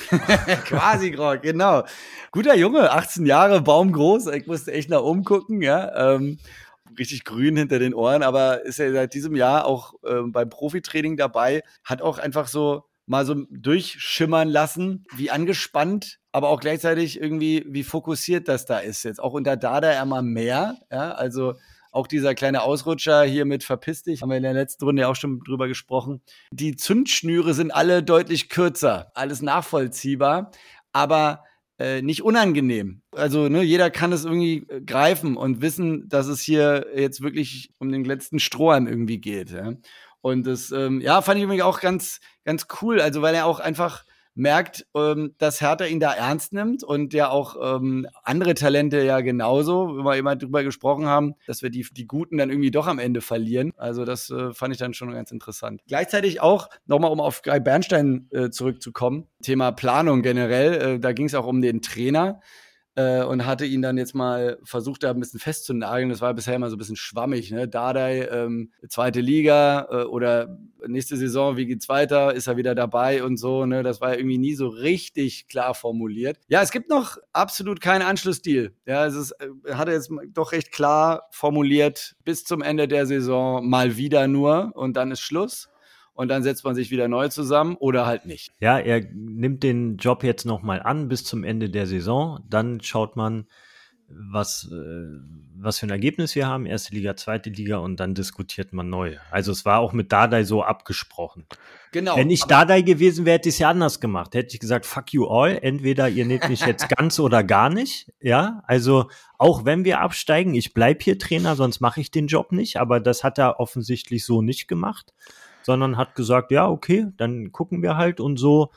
[laughs] Quasi Rock, genau. Guter Junge, 18 Jahre, baumgroß. Ich musste echt nach oben gucken, ja. Ähm, richtig grün hinter den Ohren, aber ist ja seit diesem Jahr auch ähm, beim Profitraining dabei. Hat auch einfach so mal so durchschimmern lassen, wie angespannt aber auch gleichzeitig irgendwie, wie fokussiert das da ist jetzt. Auch unter Dada immer mehr. Ja, also auch dieser kleine Ausrutscher hier mit Verpiss dich, haben wir in der letzten Runde ja auch schon drüber gesprochen. Die Zündschnüre sind alle deutlich kürzer, alles nachvollziehbar. Aber äh, nicht unangenehm. Also ne, jeder kann es irgendwie äh, greifen und wissen, dass es hier jetzt wirklich um den letzten Strohhalm irgendwie geht. Ja? Und das, ähm, ja, fand ich irgendwie auch ganz, ganz cool. Also weil er auch einfach merkt, ähm, dass Hertha ihn da ernst nimmt und ja auch ähm, andere Talente ja genauso, wenn wir immer drüber gesprochen haben, dass wir die, die Guten dann irgendwie doch am Ende verlieren. Also das äh, fand ich dann schon ganz interessant. Gleichzeitig auch, nochmal um auf Guy Bernstein äh, zurückzukommen, Thema Planung generell, äh, da ging es auch um den Trainer äh, und hatte ihn dann jetzt mal versucht, da ein bisschen festzunageln. Das war bisher immer so ein bisschen schwammig. Ne? Dardai, ähm, zweite Liga äh, oder nächste Saison, wie geht's weiter? Ist er wieder dabei und so? Ne? Das war irgendwie nie so richtig klar formuliert. Ja, es gibt noch absolut keinen Anschlussdeal. Ja, es ist, äh, hat er jetzt doch recht klar formuliert, bis zum Ende der Saison mal wieder nur und dann ist Schluss und dann setzt man sich wieder neu zusammen oder halt nicht. Ja, er nimmt den Job jetzt nochmal an bis zum Ende der Saison. Dann schaut man, was, äh, was für ein Ergebnis wir haben, erste Liga, zweite Liga und dann diskutiert man neu. Also es war auch mit Dadai so abgesprochen. Genau. Wenn ich Dadai gewesen wäre, hätte ich es ja anders gemacht. Hätte ich gesagt, fuck you all, entweder ihr nehmt mich jetzt [laughs] ganz oder gar nicht. Ja, also auch wenn wir absteigen, ich bleib hier Trainer, sonst mache ich den Job nicht. Aber das hat er offensichtlich so nicht gemacht sondern hat gesagt, ja, okay, dann gucken wir halt und so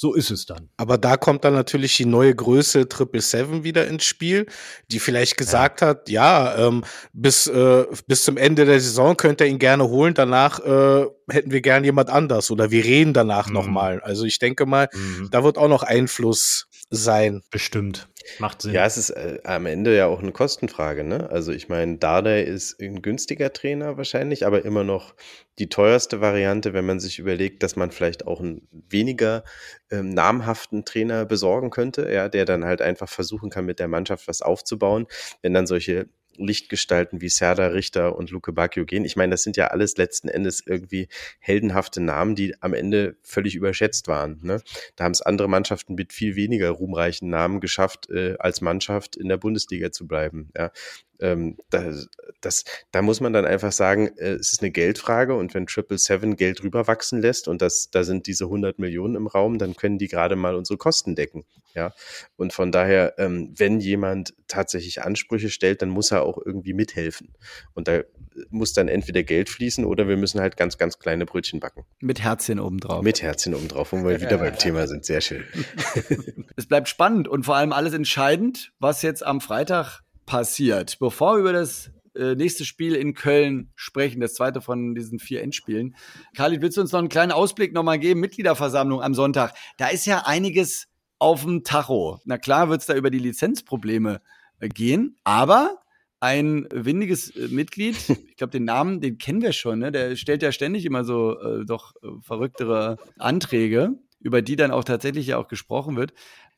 so ist es dann. Aber da kommt dann natürlich die neue Größe Triple Seven wieder ins Spiel, die vielleicht gesagt ja. hat, ja, ähm, bis, äh, bis zum Ende der Saison könnt ihr ihn gerne holen, danach äh, hätten wir gern jemand anders oder wir reden danach mhm. nochmal. Also ich denke mal, mhm. da wird auch noch Einfluss sein. Bestimmt. Macht Sinn. Ja, es ist äh, am Ende ja auch eine Kostenfrage, ne? Also ich meine, Dardai ist ein günstiger Trainer wahrscheinlich, aber immer noch die teuerste Variante, wenn man sich überlegt, dass man vielleicht auch einen weniger ähm, namhaften Trainer besorgen könnte, ja, der dann halt einfach versuchen kann, mit der Mannschaft was aufzubauen. Wenn dann solche Lichtgestalten wie Serda Richter und Luke Bacchio gehen. Ich meine, das sind ja alles letzten Endes irgendwie heldenhafte Namen, die am Ende völlig überschätzt waren. Ne? Da haben es andere Mannschaften mit viel weniger ruhmreichen Namen geschafft, äh, als Mannschaft in der Bundesliga zu bleiben. Ja? Ähm, das, das, da muss man dann einfach sagen, äh, es ist eine Geldfrage und wenn Triple Seven Geld rüberwachsen lässt und das, da sind diese 100 Millionen im Raum, dann können die gerade mal unsere Kosten decken. Ja, und von daher, ähm, wenn jemand tatsächlich Ansprüche stellt, dann muss er auch irgendwie mithelfen. Und da muss dann entweder Geld fließen oder wir müssen halt ganz, ganz kleine Brötchen backen. Mit Herzchen obendrauf. Mit Herzchen obendrauf, wo wir wieder beim [laughs] Thema sind. Sehr schön. es bleibt spannend und vor allem alles entscheidend, was jetzt am Freitag passiert. Bevor wir über das äh, nächste Spiel in Köln sprechen, das zweite von diesen vier Endspielen. Khalid, willst du uns noch einen kleinen Ausblick nochmal geben? Mitgliederversammlung am Sonntag. Da ist ja einiges auf dem Tacho. Na klar wird es da über die Lizenzprobleme äh, gehen, aber ein windiges äh, Mitglied, [laughs] ich glaube, den Namen, den kennen wir schon, ne? der stellt ja ständig immer so äh, doch äh, verrücktere Anträge, über die dann auch tatsächlich ja auch gesprochen wird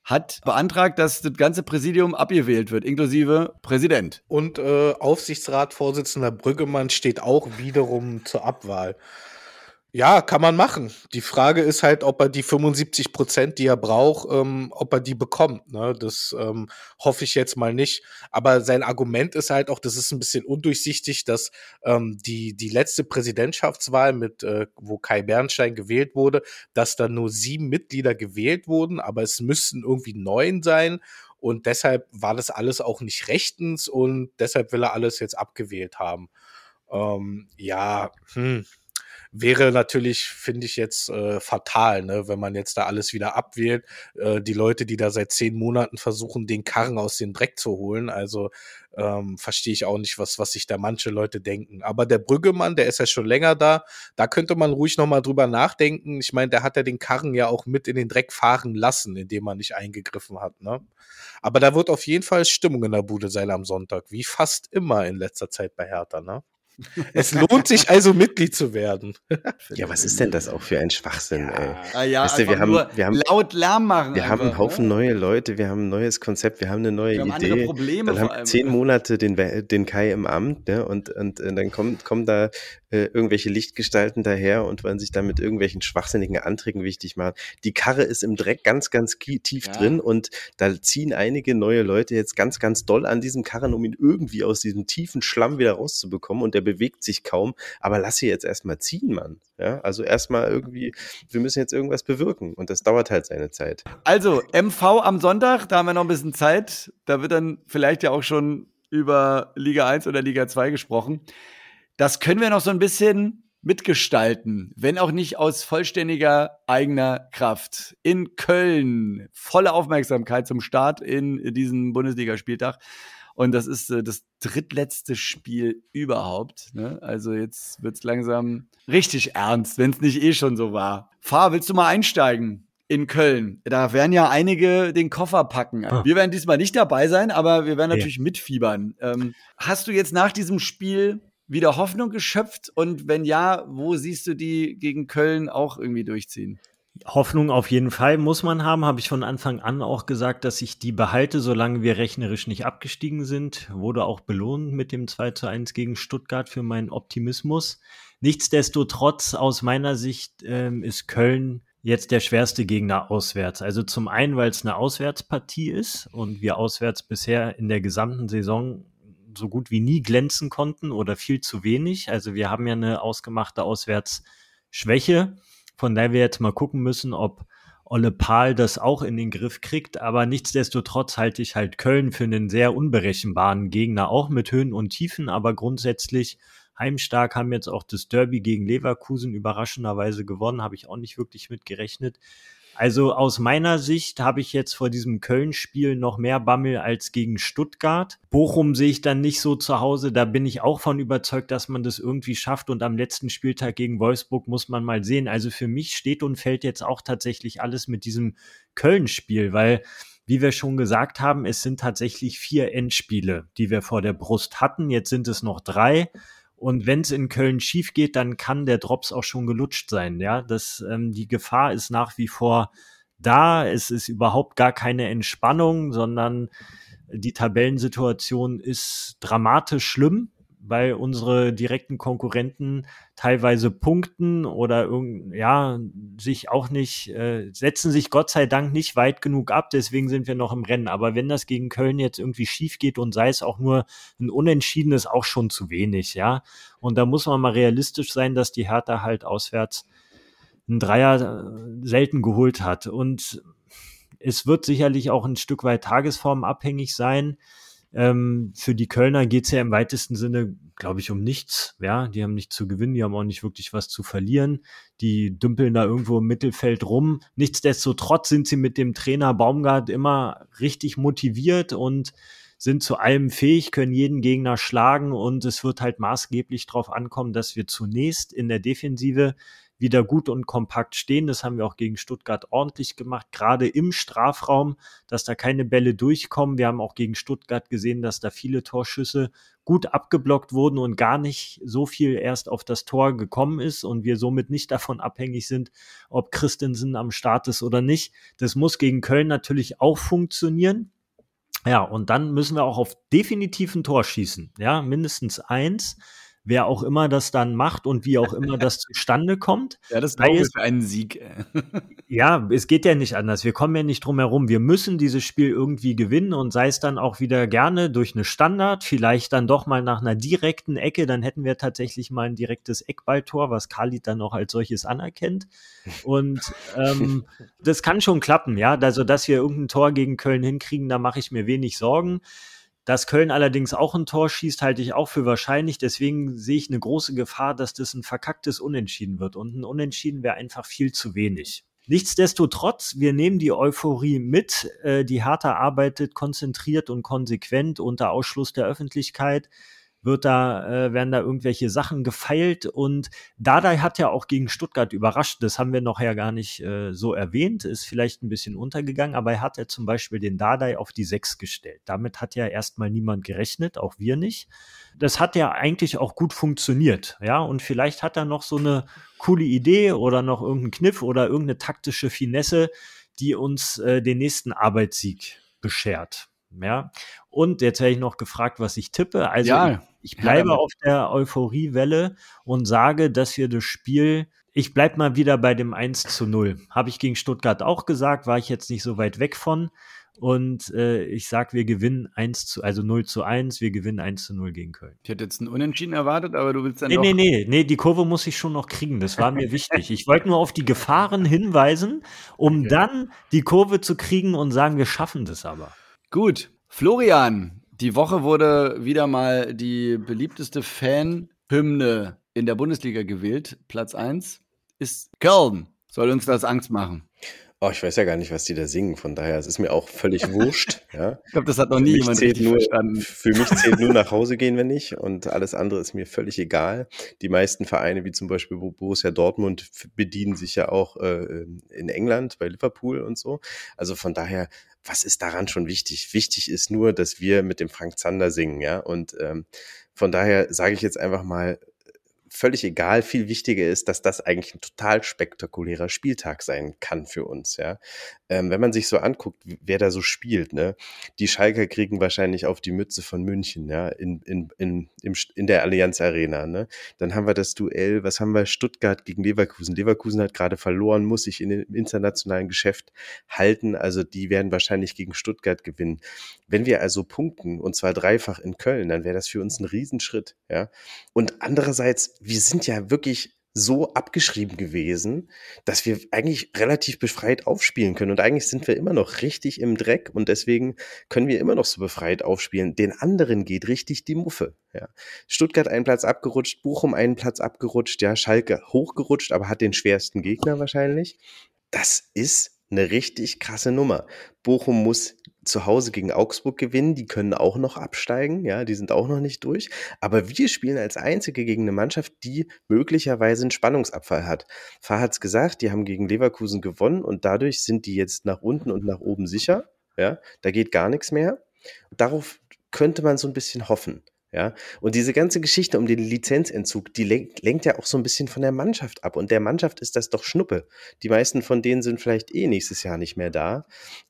hat beantragt, dass das ganze Präsidium abgewählt wird, inklusive Präsident. Und äh, Aufsichtsratsvorsitzender Brüggemann steht auch wiederum zur Abwahl. Ja, kann man machen. Die Frage ist halt, ob er die 75 Prozent, die er braucht, ähm, ob er die bekommt. Ne? Das ähm, hoffe ich jetzt mal nicht. Aber sein Argument ist halt auch, das ist ein bisschen undurchsichtig, dass ähm, die, die letzte Präsidentschaftswahl mit, äh, wo Kai Bernstein gewählt wurde, dass da nur sieben Mitglieder gewählt wurden, aber es müssten irgendwie neun sein. Und deshalb war das alles auch nicht rechtens und deshalb will er alles jetzt abgewählt haben. Ähm, ja, hm wäre natürlich, finde ich jetzt äh, fatal, ne, wenn man jetzt da alles wieder abwählt. Äh, die Leute, die da seit zehn Monaten versuchen, den Karren aus dem Dreck zu holen, also ähm, verstehe ich auch nicht, was, was sich da manche Leute denken. Aber der Brüggemann, der ist ja schon länger da, da könnte man ruhig nochmal drüber nachdenken. Ich meine, der hat ja den Karren ja auch mit in den Dreck fahren lassen, indem man nicht eingegriffen hat, ne? Aber da wird auf jeden Fall Stimmung in der Bude sein am Sonntag, wie fast immer in letzter Zeit bei Hertha, ne? Es lohnt sich also Mitglied zu werden. [laughs] ja, was ist denn das auch für ein Schwachsinn, ja. ey? Ah, ja, weißt du, wir haben, wir haben laut Lärm machen. Wir einfach, haben einen Haufen ne? neue Leute, wir haben ein neues Konzept, wir haben eine neue wir haben Idee. Andere Probleme dann haben zehn Monate den, den Kai im Amt, ne? Und, und, und dann kommen, kommen da äh, irgendwelche Lichtgestalten daher und wollen sich dann mit irgendwelchen schwachsinnigen Anträgen wichtig machen. Die Karre ist im Dreck ganz, ganz tief ja. drin und da ziehen einige neue Leute jetzt ganz, ganz doll an diesem Karren, um ihn irgendwie aus diesem tiefen Schlamm wieder rauszubekommen und der bewegt sich kaum, aber lass sie jetzt erstmal ziehen, Mann. Ja, also erstmal irgendwie, wir müssen jetzt irgendwas bewirken und das dauert halt seine Zeit. Also, MV am Sonntag, da haben wir noch ein bisschen Zeit. Da wird dann vielleicht ja auch schon über Liga 1 oder Liga 2 gesprochen. Das können wir noch so ein bisschen mitgestalten, wenn auch nicht aus vollständiger eigener Kraft. In Köln volle Aufmerksamkeit zum Start in diesem Bundesligaspieltag. Und das ist äh, das drittletzte Spiel überhaupt. Ne? Also jetzt wird's langsam richtig ernst, wenn es nicht eh schon so war. Fahr, willst du mal einsteigen? in Köln. Da werden ja einige den Koffer packen. Ah. Wir werden diesmal nicht dabei sein, aber wir werden natürlich ja. mitfiebern. Ähm, hast du jetzt nach diesem Spiel wieder Hoffnung geschöpft? Und wenn ja, wo siehst du die gegen Köln auch irgendwie durchziehen? Hoffnung auf jeden Fall muss man haben, habe ich von Anfang an auch gesagt, dass ich die behalte, solange wir rechnerisch nicht abgestiegen sind. Wurde auch belohnt mit dem 2 zu 1 gegen Stuttgart für meinen Optimismus. Nichtsdestotrotz, aus meiner Sicht, ähm, ist Köln jetzt der schwerste Gegner auswärts. Also zum einen, weil es eine Auswärtspartie ist und wir auswärts bisher in der gesamten Saison so gut wie nie glänzen konnten oder viel zu wenig. Also wir haben ja eine ausgemachte Auswärtsschwäche, von der wir jetzt mal gucken müssen, ob Olle Pahl das auch in den Griff kriegt. Aber nichtsdestotrotz halte ich halt Köln für einen sehr unberechenbaren Gegner, auch mit Höhen und Tiefen, aber grundsätzlich heimstark, haben jetzt auch das Derby gegen Leverkusen überraschenderweise gewonnen, habe ich auch nicht wirklich mit gerechnet. Also aus meiner Sicht habe ich jetzt vor diesem Köln-Spiel noch mehr Bammel als gegen Stuttgart. Bochum sehe ich dann nicht so zu Hause. Da bin ich auch von überzeugt, dass man das irgendwie schafft. Und am letzten Spieltag gegen Wolfsburg muss man mal sehen. Also für mich steht und fällt jetzt auch tatsächlich alles mit diesem Köln-Spiel, weil wie wir schon gesagt haben, es sind tatsächlich vier Endspiele, die wir vor der Brust hatten. Jetzt sind es noch drei. Und wenn es in Köln schief geht, dann kann der Drops auch schon gelutscht sein. Ja, das, ähm, die Gefahr ist nach wie vor da. Es ist überhaupt gar keine Entspannung, sondern die Tabellensituation ist dramatisch schlimm weil unsere direkten Konkurrenten teilweise punkten oder ja, sich auch nicht, äh, setzen sich Gott sei Dank nicht weit genug ab, deswegen sind wir noch im Rennen. Aber wenn das gegen Köln jetzt irgendwie schief geht und sei es auch nur ein Unentschieden, ist auch schon zu wenig, ja. Und da muss man mal realistisch sein, dass die Hertha halt auswärts einen Dreier äh, selten geholt hat. Und es wird sicherlich auch ein Stück weit tagesformabhängig sein. Ähm, für die Kölner geht's ja im weitesten Sinne, glaube ich, um nichts. Ja, die haben nichts zu gewinnen, die haben auch nicht wirklich was zu verlieren. Die dümpeln da irgendwo im Mittelfeld rum. Nichtsdestotrotz sind sie mit dem Trainer Baumgart immer richtig motiviert und sind zu allem fähig, können jeden Gegner schlagen und es wird halt maßgeblich darauf ankommen, dass wir zunächst in der Defensive wieder gut und kompakt stehen. Das haben wir auch gegen Stuttgart ordentlich gemacht, gerade im Strafraum, dass da keine Bälle durchkommen. Wir haben auch gegen Stuttgart gesehen, dass da viele Torschüsse gut abgeblockt wurden und gar nicht so viel erst auf das Tor gekommen ist und wir somit nicht [laughs] davon abhängig sind, ob Christensen am Start ist oder nicht. Das muss gegen Köln natürlich auch funktionieren. Ja, und dann müssen wir auch auf definitiv ein Tor schießen. Ja, mindestens eins wer auch immer das dann macht und wie auch immer das zustande kommt. [laughs] Ja, das ist für einen Sieg. [laughs] ja, es geht ja nicht anders. Wir kommen ja nicht drum herum. Wir müssen dieses Spiel irgendwie gewinnen und sei es dann auch wieder gerne durch eine Standard, vielleicht dann doch mal nach einer direkten Ecke, dann hätten wir tatsächlich mal ein direktes Eckballtor, was Khalid dann auch als solches anerkennt. Und ähm, [laughs] das kann schon klappen, ja. Also, dass wir irgendein Tor gegen Köln hinkriegen, da mache ich mir wenig Sorgen. Dass Köln allerdings auch ein Tor schießt, halte ich auch für wahrscheinlich. Deswegen sehe ich eine große Gefahr, dass das ein verkacktes Unentschieden wird. Und ein Unentschieden wäre einfach viel zu wenig. Nichtsdestotrotz, wir nehmen die Euphorie mit. Äh, die Hertha arbeitet konzentriert und konsequent unter Ausschluss der Öffentlichkeit wird da, äh, werden da irgendwelche Sachen gefeilt und Dardai hat ja auch gegen Stuttgart überrascht, das haben wir noch ja gar nicht äh, so erwähnt, ist vielleicht ein bisschen untergegangen, aber er hat ja zum Beispiel den Dardai auf die Sechs gestellt. Damit hat ja erstmal niemand gerechnet, auch wir nicht. Das hat ja eigentlich auch gut funktioniert, ja, und vielleicht hat er noch so eine coole Idee oder noch irgendeinen Kniff oder irgendeine taktische Finesse, die uns äh, den nächsten Arbeitssieg beschert. Ja, und jetzt werde ich noch gefragt, was ich tippe. Also ja, ich, ich bleibe ja, auf der Euphoriewelle und sage, dass wir das Spiel, ich bleibe mal wieder bei dem 1 zu 0. Habe ich gegen Stuttgart auch gesagt, war ich jetzt nicht so weit weg von. Und äh, ich sag, wir gewinnen 1 zu, also 0 zu 1, wir gewinnen 1 zu 0 gegen Köln. Ich hätte jetzt einen Unentschieden erwartet, aber du willst dann Nee, doch nee, nee, nee, die Kurve muss ich schon noch kriegen. Das war mir wichtig. Ich wollte nur auf die Gefahren hinweisen, um Okay. dann die Kurve zu kriegen und sagen, wir schaffen das aber. Gut. Florian, die Woche wurde wieder mal die beliebteste Fanhymne in der Bundesliga gewählt. Platz 1 ist Köln. Soll uns das Angst machen? Oh, ich weiß ja gar nicht, was die da singen, von daher, es ist mir auch völlig wurscht. [laughs] Ja. Ich glaube, das hat noch Für nie jemand richtig nur, verstanden. Für mich zählt nur [laughs] nach Hause gehen, wenn nicht. Und alles andere ist mir völlig egal. Die meisten Vereine, wie zum Beispiel Bo- Borussia Dortmund, bedienen sich ja auch äh, in England bei Liverpool und so. Also von daher, was ist daran schon wichtig? Wichtig ist nur, dass wir mit dem Frank Zander singen, ja. Und ähm, von daher sage ich jetzt einfach mal, völlig egal. Viel wichtiger ist, dass das eigentlich ein total spektakulärer Spieltag sein kann für uns, ja. Ähm, wenn man sich so anguckt, wer da so spielt, ne, die Schalker kriegen wahrscheinlich auf die Mütze von München, ja, in, in, in, im, in der Allianz Arena, ne. Dann haben wir das Duell, was haben wir? Stuttgart gegen Leverkusen. Leverkusen hat gerade verloren, muss sich in dem internationalen Geschäft halten, also die werden wahrscheinlich gegen Stuttgart gewinnen. Wenn wir also punkten, und zwar dreifach in Köln, dann wäre das für uns ein Riesenschritt, ja. Und andererseits, wir sind ja wirklich so abgeschrieben gewesen, dass wir eigentlich relativ befreit aufspielen können. Und eigentlich sind wir immer noch richtig im Dreck und deswegen können wir immer noch so befreit aufspielen. Den anderen geht richtig die Muffe. Ja. Stuttgart einen Platz abgerutscht, Bochum einen Platz abgerutscht, ja, Schalke hochgerutscht, aber hat den schwersten Gegner wahrscheinlich. Das ist eine richtig krasse Nummer. Bochum muss zu Hause gegen Augsburg gewinnen, die können auch noch absteigen, ja, die sind auch noch nicht durch. Aber wir spielen als Einzige gegen eine Mannschaft, die möglicherweise einen Spannungsabfall hat. Fahr hat's gesagt, die haben gegen Leverkusen gewonnen und dadurch sind die jetzt nach unten und nach oben sicher. Ja, da geht gar nichts mehr. Darauf könnte man so ein bisschen hoffen. Ja, und diese ganze Geschichte um den Lizenzentzug, die lenkt, lenkt ja auch so ein bisschen von der Mannschaft ab. Und der Mannschaft ist das doch Schnuppe. Die meisten von denen sind vielleicht eh nächstes Jahr nicht mehr da.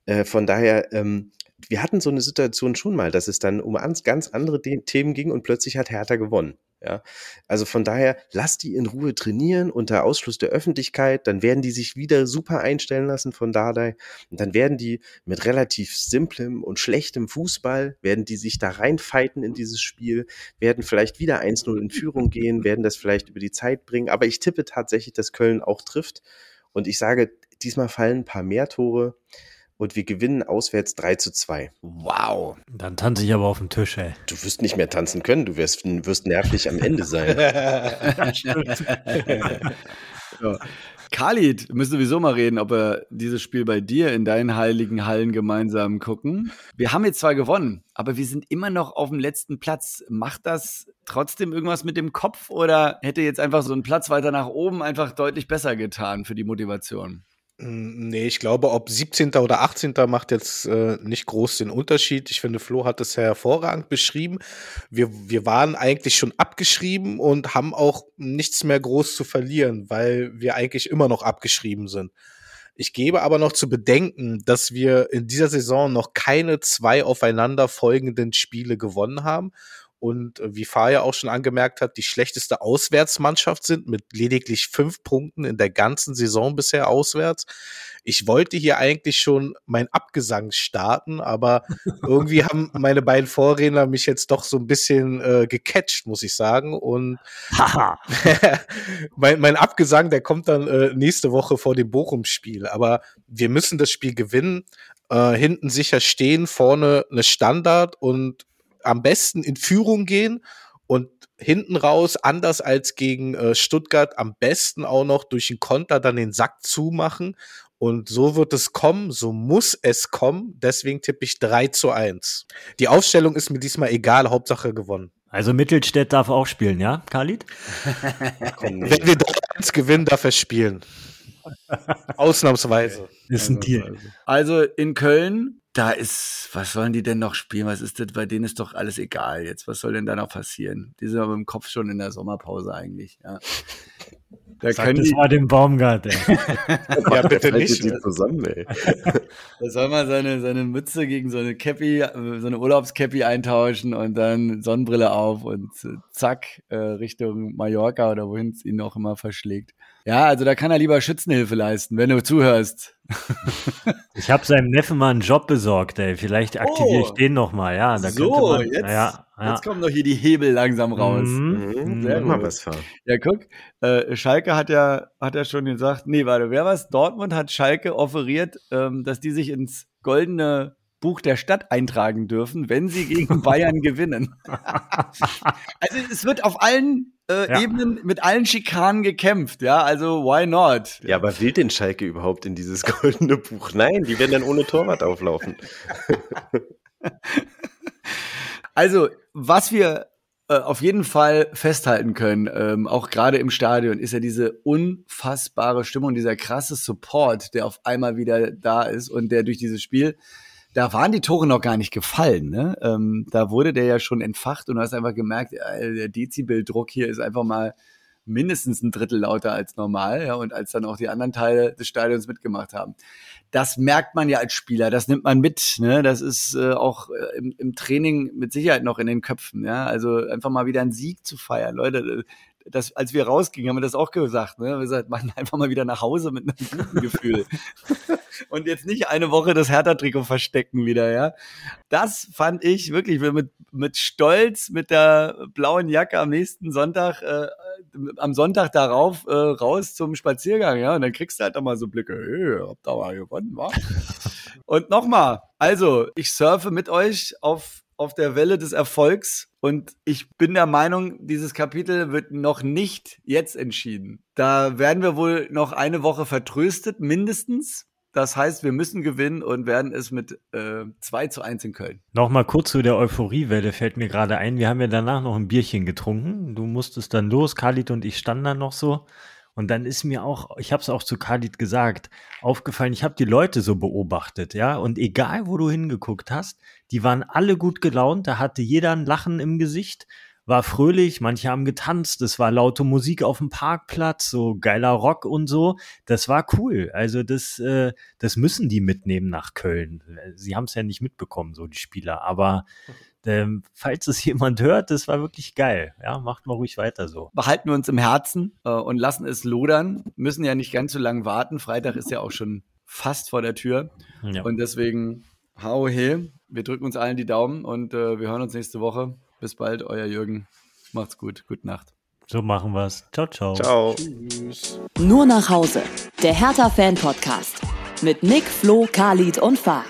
Äh, von daher, ähm, wir hatten so eine Situation schon mal, dass es dann um ganz andere De Themen ging und plötzlich hat Hertha gewonnen. Ja, also von daher, lass die in Ruhe trainieren unter Ausschluss der Öffentlichkeit, dann werden die sich wieder super einstellen lassen von Dardai. Und dann werden die mit relativ simplem und schlechtem Fußball, werden die sich da reinfighten in dieses Spiel, werden vielleicht wieder 1-0 in Führung gehen, werden das vielleicht über die Zeit bringen, aber ich tippe tatsächlich, dass Köln auch trifft. Und ich sage, diesmal fallen ein paar mehr Tore und wir gewinnen auswärts 3 zu 2. Wow. Dann tanze ich aber auf dem Tisch, ey. Du wirst nicht mehr tanzen können, du wirst, wirst nervlich am Ende sein. [laughs] [laughs] So. Khalid, wir müssen sowieso mal reden, ob wir dieses Spiel bei dir in deinen heiligen Hallen gemeinsam gucken. Wir haben jetzt zwar gewonnen, aber wir sind immer noch auf dem letzten Platz. Macht das trotzdem irgendwas mit dem Kopf oder hätte jetzt einfach so ein Platz weiter nach oben einfach deutlich besser getan für die Motivation? Mm, Nee, ich glaube, ob 17. oder 18. macht jetzt äh, nicht groß den Unterschied. Ich finde, Flo hat es hervorragend beschrieben. Wir, wir waren eigentlich schon abgeschrieben und haben auch nichts mehr groß zu verlieren, weil wir eigentlich immer noch abgeschrieben sind. Ich gebe aber noch zu bedenken, dass wir in dieser Saison noch keine zwei aufeinander folgenden Spiele gewonnen haben und äh, wie Fahr auch schon angemerkt hat, die schlechteste Auswärtsmannschaft sind mit lediglich fünf Punkten in der ganzen Saison bisher auswärts. Ich wollte hier eigentlich schon mein Abgesang starten, aber [laughs] irgendwie haben meine beiden Vorredner mich jetzt doch so ein bisschen äh, gecatcht, muss ich sagen. Und Haha. [laughs] mein, mein Abgesang, der kommt dann äh, nächste Woche vor dem Bochum-Spiel. Aber wir müssen das Spiel gewinnen, äh, hinten sicher stehen, vorne eine Standard und am besten in Führung gehen und hinten raus, anders als gegen äh, Stuttgart, am besten auch noch durch den Konter dann den Sack zumachen. Und so wird es kommen, so muss es kommen. Deswegen tippe ich 3 zu 1. Die Aufstellung ist mir diesmal egal, Hauptsache gewonnen. Also Mittelstädt darf auch spielen, ja, Khalid? [laughs] Wenn wir 3-1 gewinnen, darf er spielen. [laughs] Ausnahmsweise. Ist ein Deal. Also in Köln, da ist, was sollen die denn noch spielen? Was ist das? Bei denen ist doch alles egal jetzt. Was soll denn da noch passieren? Die sind aber im Kopf schon in der Sommerpause eigentlich. Ja. Da Sag können das die, mal dem Baumgart, ey. [laughs] Ja, bitte [laughs] nicht. die zusammen, ey. da soll man seine, seine Mütze gegen so eine Cappy, so eine Urlaubscappy eintauschen und dann Sonnenbrille auf und äh, zack, äh, Richtung Mallorca oder wohin es ihn auch immer verschlägt. Ja, also da kann er lieber Schützenhilfe leisten, wenn du zuhörst. [laughs] ich habe seinem Neffen mal einen Job besorgt, ey. Vielleicht aktiviere oh. ich den noch mal. Ja, da so, man, jetzt, ja, ja. jetzt kommen doch hier die Hebel langsam raus. Mhm. Mhm. Sehr mal was fahren. Ja, guck, äh, Schalke hat ja, hat ja schon gesagt, nee, warte, wer was? Dortmund hat Schalke offeriert, ähm, dass die sich ins goldene Buch der Stadt eintragen dürfen, wenn sie gegen [laughs] Bayern gewinnen. [laughs] also es wird auf allen äh, ja. Ebenen mit allen Schikanen gekämpft, ja, also why not? Ja, aber will den Schalke überhaupt in dieses [laughs] goldene Buch? Nein, die werden dann ohne Torwart auflaufen. [laughs] also, was wir äh, auf jeden Fall festhalten können, ähm, auch gerade im Stadion, ist ja diese unfassbare Stimmung, dieser krasse Support, der auf einmal wieder da ist und der durch dieses Spiel da waren die Tore noch gar nicht gefallen. Ne? Ähm, da wurde der ja schon entfacht und du hast einfach gemerkt, äh, der Dezibeldruck hier ist einfach mal mindestens ein Drittel lauter als normal, ja, und als dann auch die anderen Teile des Stadions mitgemacht haben. Das merkt man ja als Spieler, das nimmt man mit, ne? Das ist äh, auch äh, im, im Training mit Sicherheit noch in den Köpfen, ja. Also einfach mal wieder einen Sieg zu feiern, Leute das, als wir rausgingen, haben wir das auch gesagt. Ne? Wir haben gesagt, machen einfach mal wieder nach Hause mit einem guten Gefühl. [laughs] und jetzt nicht eine Woche das Hertha-Trikot verstecken wieder, ja. Das fand ich wirklich mit, mit Stolz, mit der blauen Jacke am nächsten Sonntag, äh, am Sonntag darauf äh, raus zum Spaziergang, ja. Und dann kriegst du halt auch mal so Blicke, hey, habt da mal gewonnen, wa? [laughs] und nochmal, also, ich surfe mit euch auf auf der Welle des Erfolgs und ich bin der Meinung, dieses Kapitel wird noch nicht jetzt entschieden. Da werden wir wohl noch eine Woche vertröstet, mindestens. Das heißt, wir müssen gewinnen und werden es mit äh, 2 zu 1 in Köln. Nochmal kurz zu der Euphoriewelle fällt mir gerade ein. Wir haben ja danach noch ein Bierchen getrunken. Du musstest dann los, Khalid und ich standen dann noch so. Und dann ist mir auch, ich habe es auch zu Khalid gesagt, aufgefallen, ich habe die Leute so beobachtet, ja, und egal wo du hingeguckt hast, die waren alle gut gelaunt, da hatte jeder ein Lachen im Gesicht, war fröhlich, manche haben getanzt, es war laute Musik auf dem Parkplatz, so geiler Rock und so. Das war cool. Also das, äh, das müssen die mitnehmen nach Köln. Sie haben es ja nicht mitbekommen, so die Spieler. Aber [laughs] ähm, falls es [laughs] jemand hört, das war wirklich geil. Ja, macht mal ruhig weiter so. Behalten wir uns im Herzen äh, und lassen es lodern. Müssen ja nicht ganz so lange warten. Freitag ist ja auch schon fast vor der Tür. Ja. Und deswegen, hau he, wir drücken uns allen die Daumen und äh, wir hören uns nächste Woche. Bis bald, euer Jürgen. Macht's gut. Gute Nacht. So machen wir's. Ciao, ciao. Ciao. Tschüss. Nur nach Hause. Der Hertha-Fan-Podcast. Mit Nick, Flo, Khalid und Fahr.